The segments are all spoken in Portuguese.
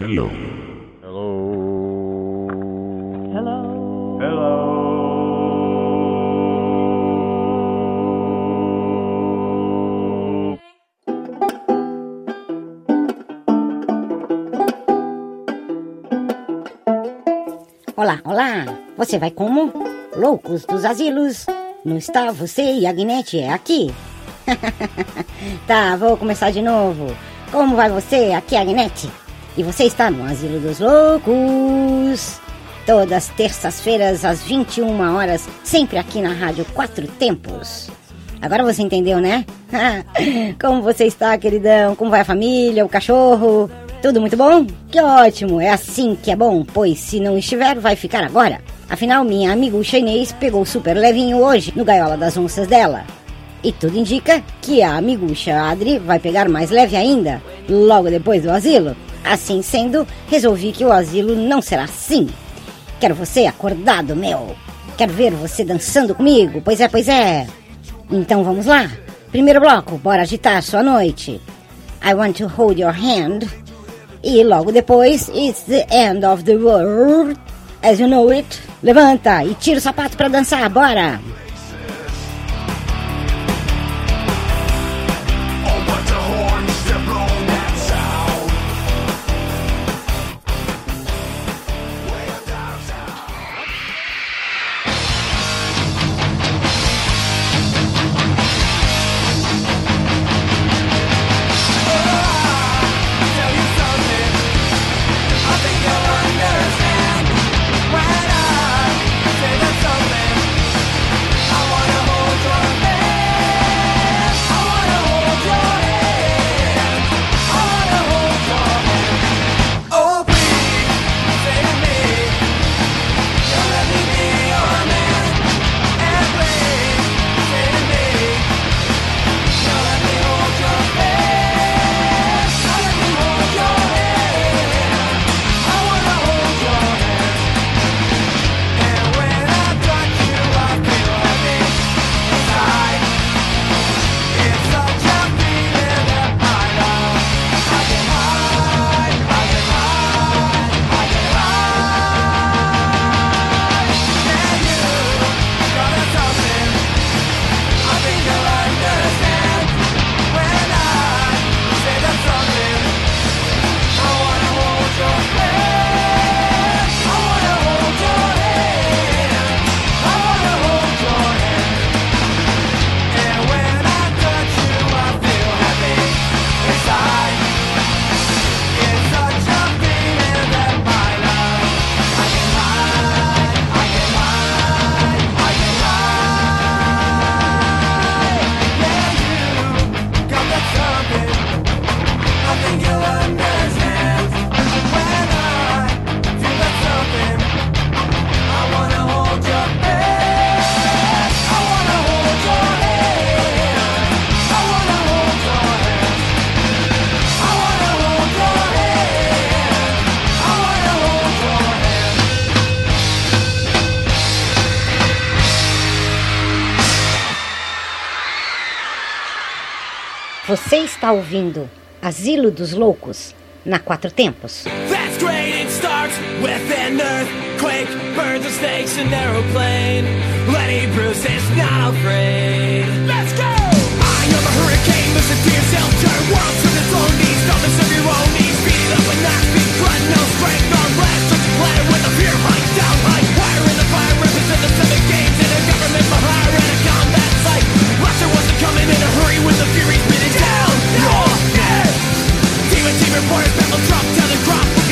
Hello. Olá, olá! Você vai como? Loucos dos asilos! Não está você e a Guinete é aqui? tá, vou começar de novo. Como vai você? Aqui é a Guinete. E você está no Asilo dos Loucos. Todas terças-feiras às 21 horas, sempre aqui na Rádio Quatro Tempos. Agora você entendeu, né? Como você está, queridão? Como vai a família, o cachorro? Tudo muito bom? Que ótimo! É assim que é bom, pois se não estiver, vai ficar agora. Afinal, minha amiga chinês pegou super levinho hoje no gaiola das onças dela. E tudo indica que a amigucha Adri vai pegar mais leve ainda, logo depois do asilo. Assim sendo, resolvi que o asilo não será assim. Quero você acordado, meu. Quero ver você dançando comigo. Pois é, pois é. Então vamos lá. Primeiro bloco, bora agitar sua noite. I want to hold your hand. E logo depois, it's the end of the world. As you know it. Levanta e tira o sapato pra dançar, bora! Você está ouvindo Asilo dos Loucos na Quatro Tempos. Starts with an earthquake, birds and snakes, an aeroplane. Lenny Bruce is not afraid. Let's go! I am a hurricane, listen to yourself, turn world to your own needs, beat up and not run, no strength, no blast, just with a fear down In a hurry with the fury, spinning down. Your neck. Demon, demon, warriors, battle, drop down and crop.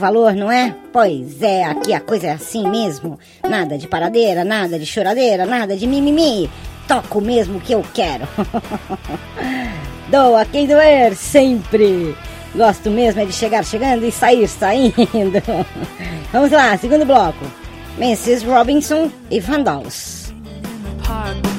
Valor, não é? Pois é, aqui a coisa é assim mesmo. Nada de paradeira, nada de choradeira, nada de mimimi. Toco mesmo o que eu quero. Dou a quem doer sempre. Gosto mesmo é de chegar chegando e sair saindo. Vamos lá, segundo bloco. Mrs. Robinson e Vandals. park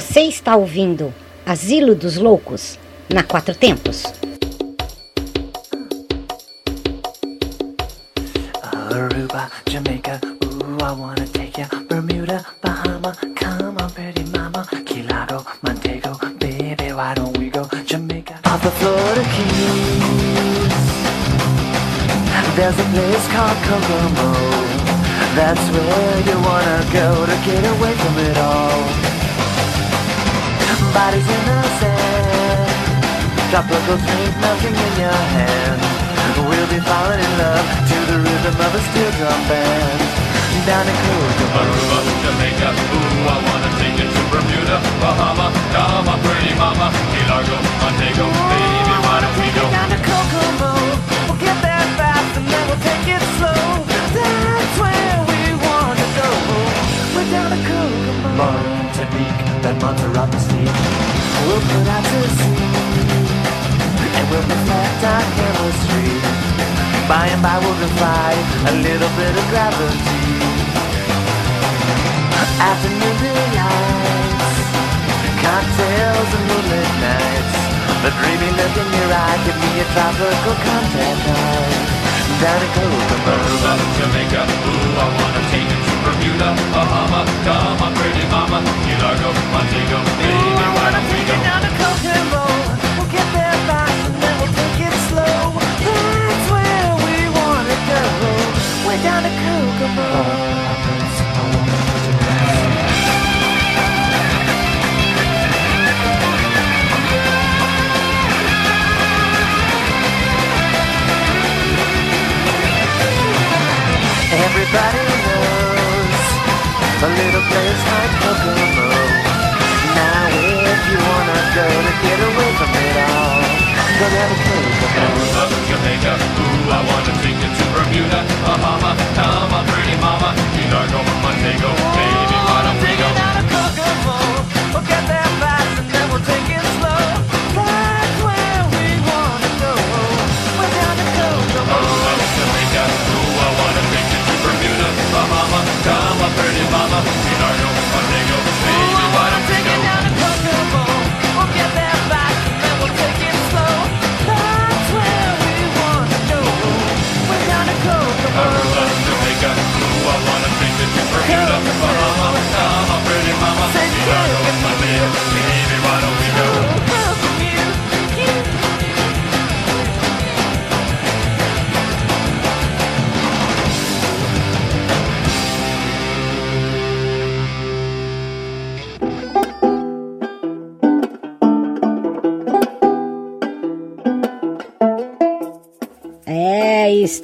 Você está ouvindo Asilo dos Loucos na Quatro Tempos. Aruba, Jamaica, ooh, I wanna take ya. Bermuda, Bahama, come on, pretty mama. Key Largo, Montego, baby, why don't we go Jamaica? Off the Florida Keys, there's a place called Kokomo. That's where you wanna go to get away from it all. Bodies in the sand, tropical drink melting in your hand. We'll be falling in love to the rhythm of a steel drum band. Down in Kokomo. Aruba, Jamaica, ooh, I wanna take you to Bermuda, Bahama, come pretty mama, Key Largo, Montego, baby, why don't we go? Down to Kokomo. We'll get there fast and then we'll take it slow. That's where we wanna go. We're down to Kokomo. Martinique, then Montserrat Sea. We'll put out to sea. And we'll perfect our chemistry. By and by we'll defy a little bit of gravity. Afternoon delights, cocktails and moonlit nights. The dreamy look in your eye, give me a tropical contact night. Down in Kokomo. Aruba, Jamaica, ooh, I wanna take Bermuda, Bahama, on, pretty mama, Largo, Montego, baby, why don't we go? To Kokomo. We'll get there fast and then we'll take it slow. That's where we wanna go. We're down to Kokomo.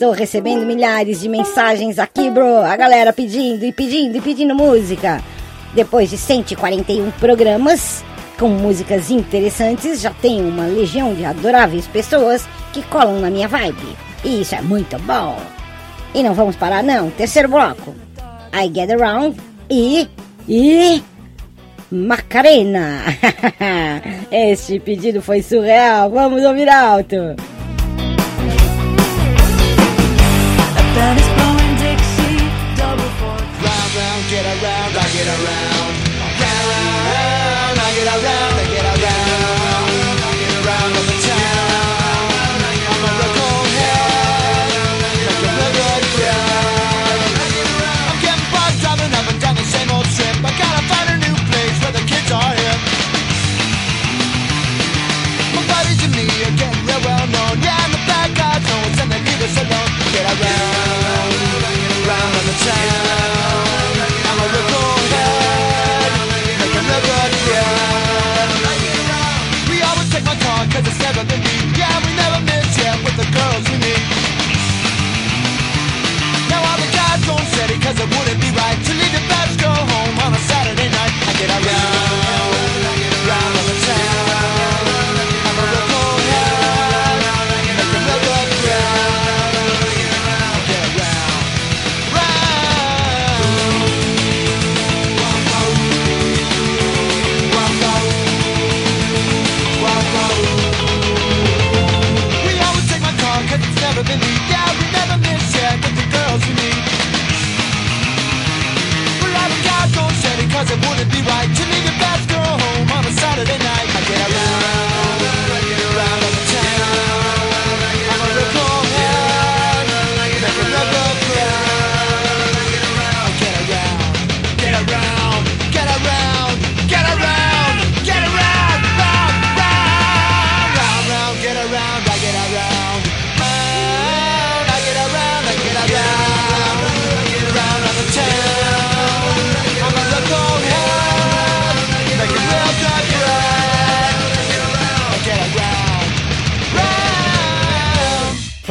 Estou recebendo milhares de mensagens aqui, bro. A galera pedindo e pedindo e pedindo música. Depois de 141 programas com músicas interessantes, já tenho uma legião de adoráveis pessoas que colam na minha vibe. E isso é muito bom. E não vamos parar não. Terceiro bloco. I Get Around e e Macarena. este pedido foi surreal. Vamos ouvir alto.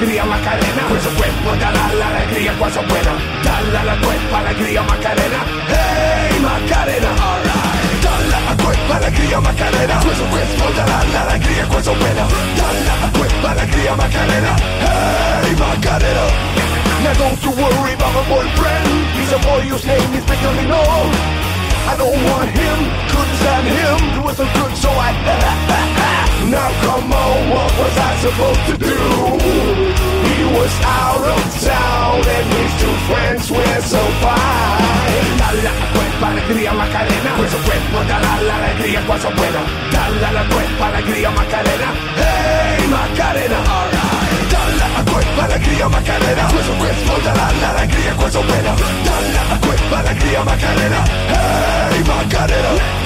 alegría Macarena, por supuesto darás la alegría cuando pueda, dale la cuerpa alegría Macarena, hey Macarena, alright, dale la cuerpa alegría Macarena, por supuesto darás la alegría cuando pueda, dale la cuerpa alegría Macarena, hey Macarena. Now don't you worry about my boyfriend, he's a boy whose name is Benjamin. I don't want him, couldn't stand him. It wasn't good, so I. now come on, what was I supposed to do? He was out of town, and his two friends were so fine. Dale a la cuerpa alegría Macarena, pues cuerpo dará la alegría cuando pueda. Dale a la cuerpa alegría Macarena, hey Macarena, alright. Dale a cuerpa alegría Macarena, pues cuerpo dará la alegría cuando pueda. Dale a cuerpa alegría Macarena, hey. Macarena. Macarena,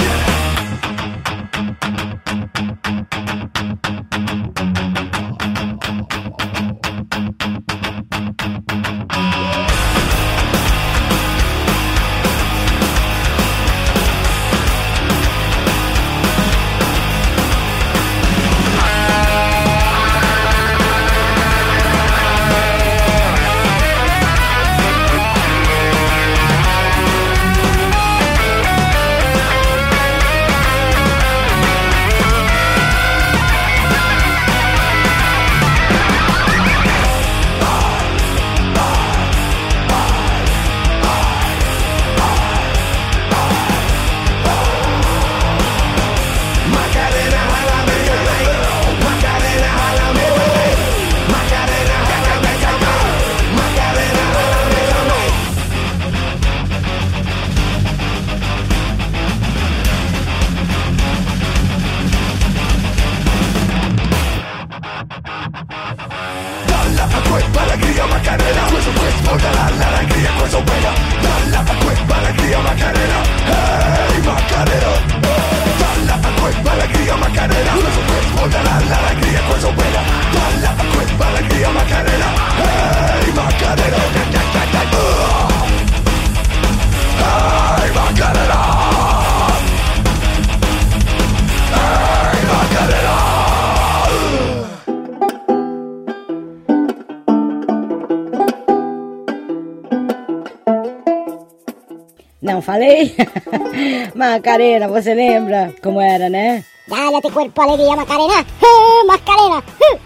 Falei? Macarena, você lembra como era, né? Dale a tu cuerpo alegría Macarena, ¡Eh, Macarena. ¡Eh!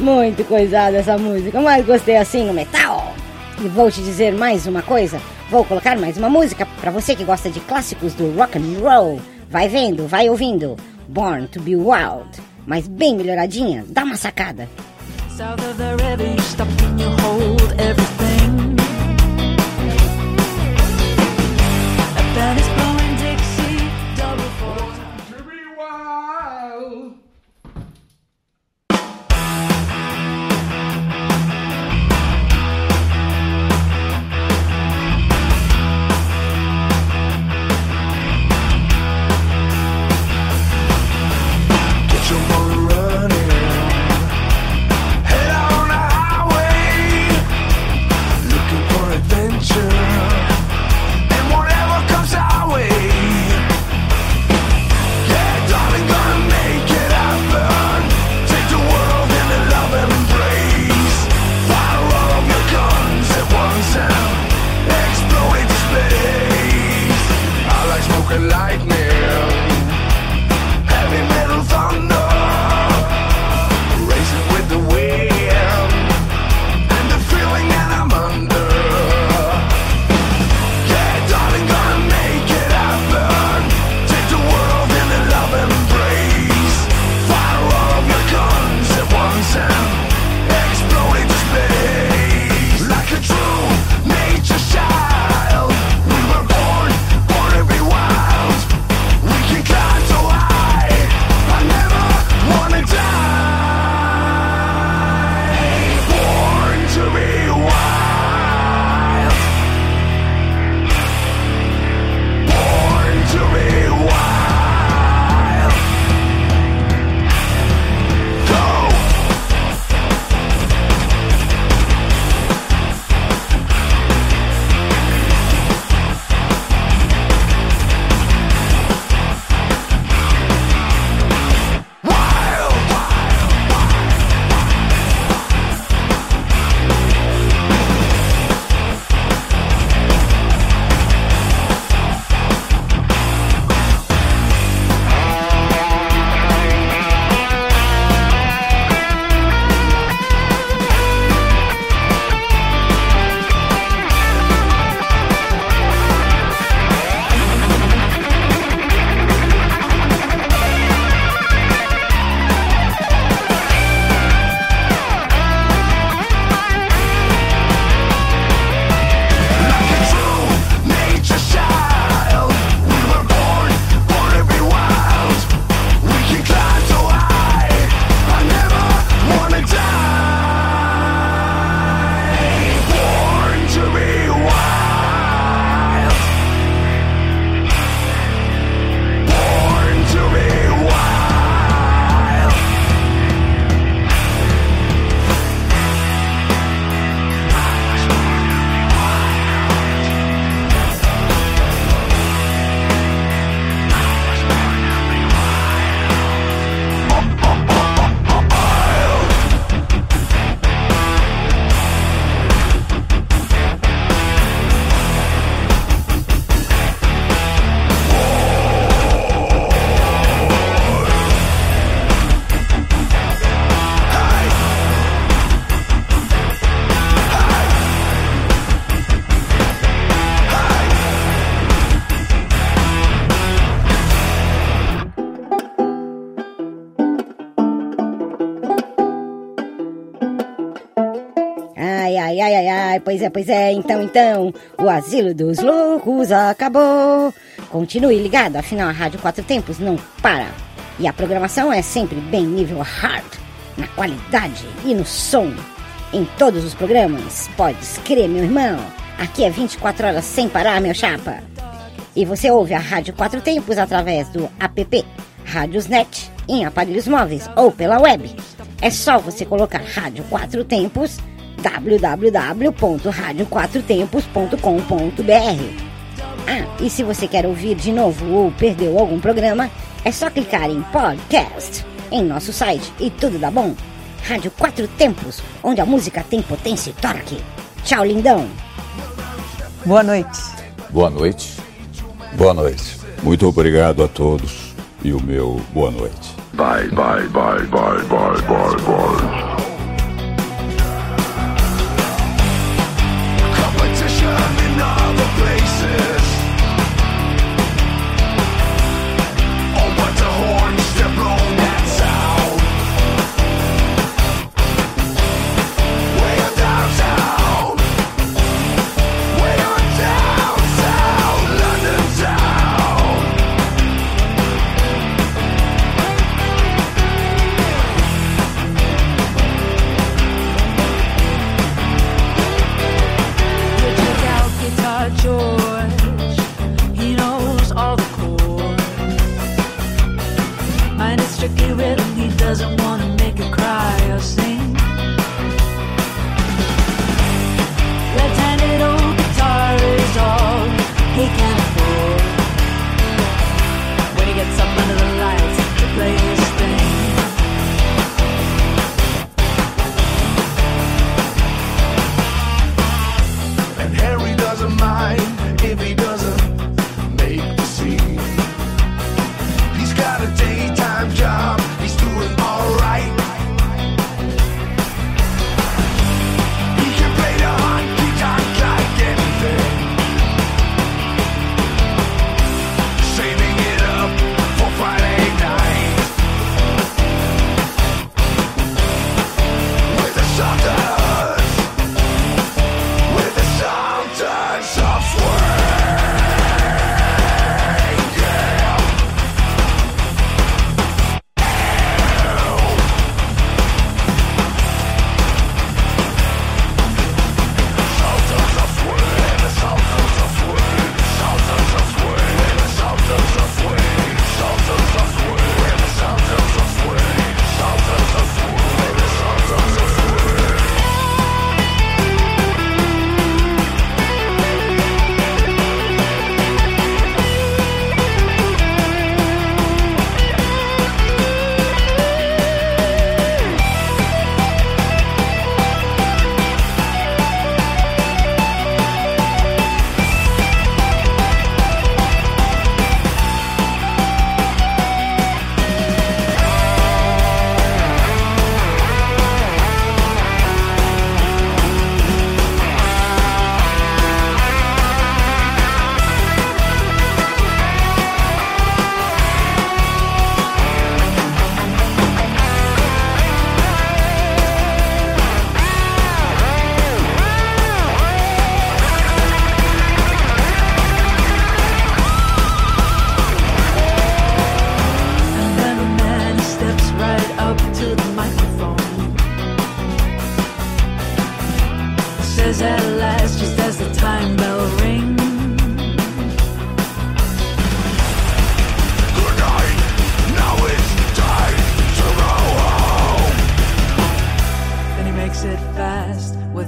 Muito coisada essa música, mas gostei assim no metal. E vou te dizer mais uma coisa. Vou colocar mais uma música pra você que gosta de clássicos do rock and roll. Vai vendo, vai ouvindo. Born to be Wild, mas bem melhoradinha. Dá uma sacada. South of the river, you stop and you hold everything. Pois é, pois é, então, então, o Asilo dos Loucos acabou. Continue ligado, afinal a Rádio Quatro Tempos não para. E a programação é sempre bem nível hard, na qualidade e no som. Em todos os programas, pode crer, meu irmão. Aqui é 24 horas sem parar, meu chapa. E você ouve a Rádio Quatro Tempos através do app Rádiosnet, em aparelhos móveis ou pela web. É só você colocar Rádio Quatro Tempos www.radioquatrotempos.com.br. Ah, e se você quer ouvir de novo ou perdeu algum programa, é só clicar em podcast em nosso site e tudo dá bom. Rádio Quatro Tempos, onde a música tem potência e torque. Tchau, lindão. Boa noite. Boa noite. Boa noite. Muito obrigado a todos e o meu boa noite. Bye, bye, bye, bye, bye, bye, bye.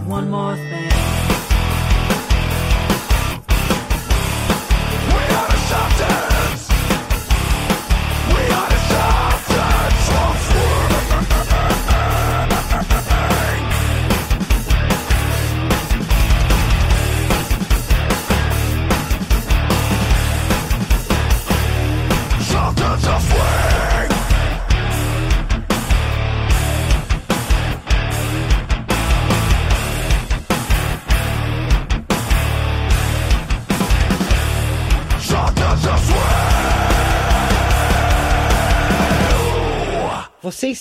One more thing.